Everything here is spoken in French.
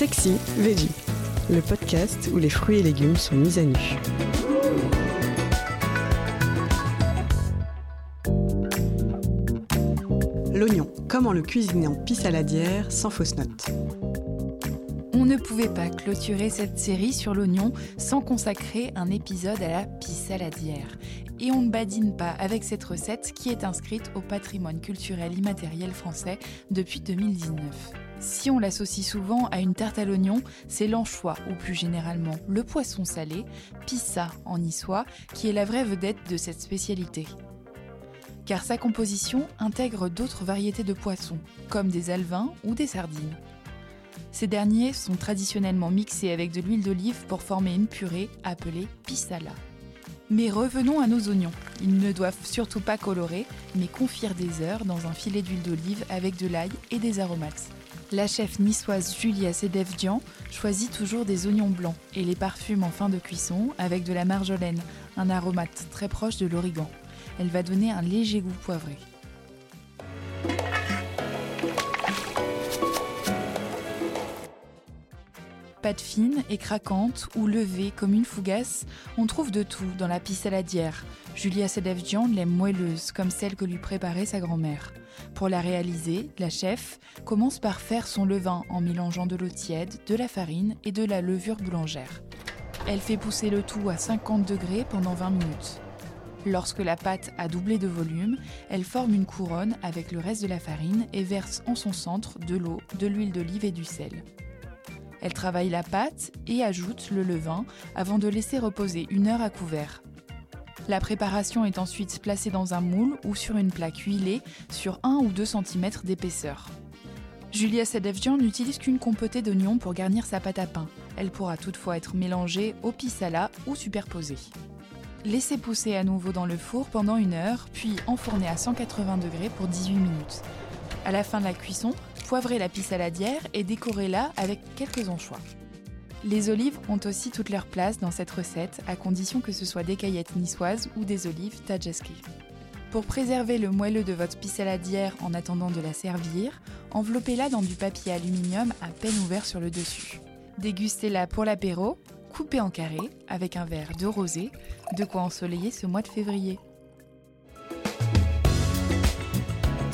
Sexy Veggie, le podcast où les fruits et légumes sont mis à nu. L'oignon, comment le cuisiner en pisse saladière sans fausse note? On ne pouvait pas clôturer cette série sur l'oignon sans consacrer un épisode à la pisse saladière. Et on ne badine pas avec cette recette qui est inscrite au patrimoine culturel immatériel français depuis 2019. Si on l'associe souvent à une tarte à l'oignon, c'est l'anchois ou plus généralement le poisson salé, pissa en niçois, qui est la vraie vedette de cette spécialité. Car sa composition intègre d'autres variétés de poissons, comme des alevins ou des sardines. Ces derniers sont traditionnellement mixés avec de l'huile d'olive pour former une purée appelée pissala. Mais revenons à nos oignons. Ils ne doivent surtout pas colorer, mais confire des heures dans un filet d'huile d'olive avec de l'ail et des aromates. La chef niçoise Julia Sedevdian choisit toujours des oignons blancs et les parfume en fin de cuisson avec de la marjolaine, un aromate très proche de l'origan. Elle va donner un léger goût poivré. Pâte fine et craquante ou levée comme une fougasse, on trouve de tout dans la pisse saladière. Julia Sedevjian l'aime moelleuse comme celle que lui préparait sa grand-mère. Pour la réaliser, la chef commence par faire son levain en mélangeant de l'eau tiède, de la farine et de la levure boulangère. Elle fait pousser le tout à 50 degrés pendant 20 minutes. Lorsque la pâte a doublé de volume, elle forme une couronne avec le reste de la farine et verse en son centre de l'eau, de l'huile d'olive et du sel. Elle travaille la pâte et ajoute le levain avant de laisser reposer une heure à couvert. La préparation est ensuite placée dans un moule ou sur une plaque huilée sur 1 ou 2 cm d'épaisseur. Julia Sedevjian n'utilise qu'une compotée d'oignons pour garnir sa pâte à pain. Elle pourra toutefois être mélangée au pisala ou superposée. Laissez pousser à nouveau dans le four pendant une heure, puis enfourner à 180 degrés pour 18 minutes. À la fin de la cuisson, poivrez la pisse saladière et décorez-la avec quelques anchois. Les olives ont aussi toute leur place dans cette recette, à condition que ce soit des caillettes niçoises ou des olives tajaski. Pour préserver le moelleux de votre pisse saladière en attendant de la servir, enveloppez-la dans du papier aluminium à peine ouvert sur le dessus. Dégustez-la pour l'apéro, coupée en carré, avec un verre de rosé, de quoi ensoleiller ce mois de février.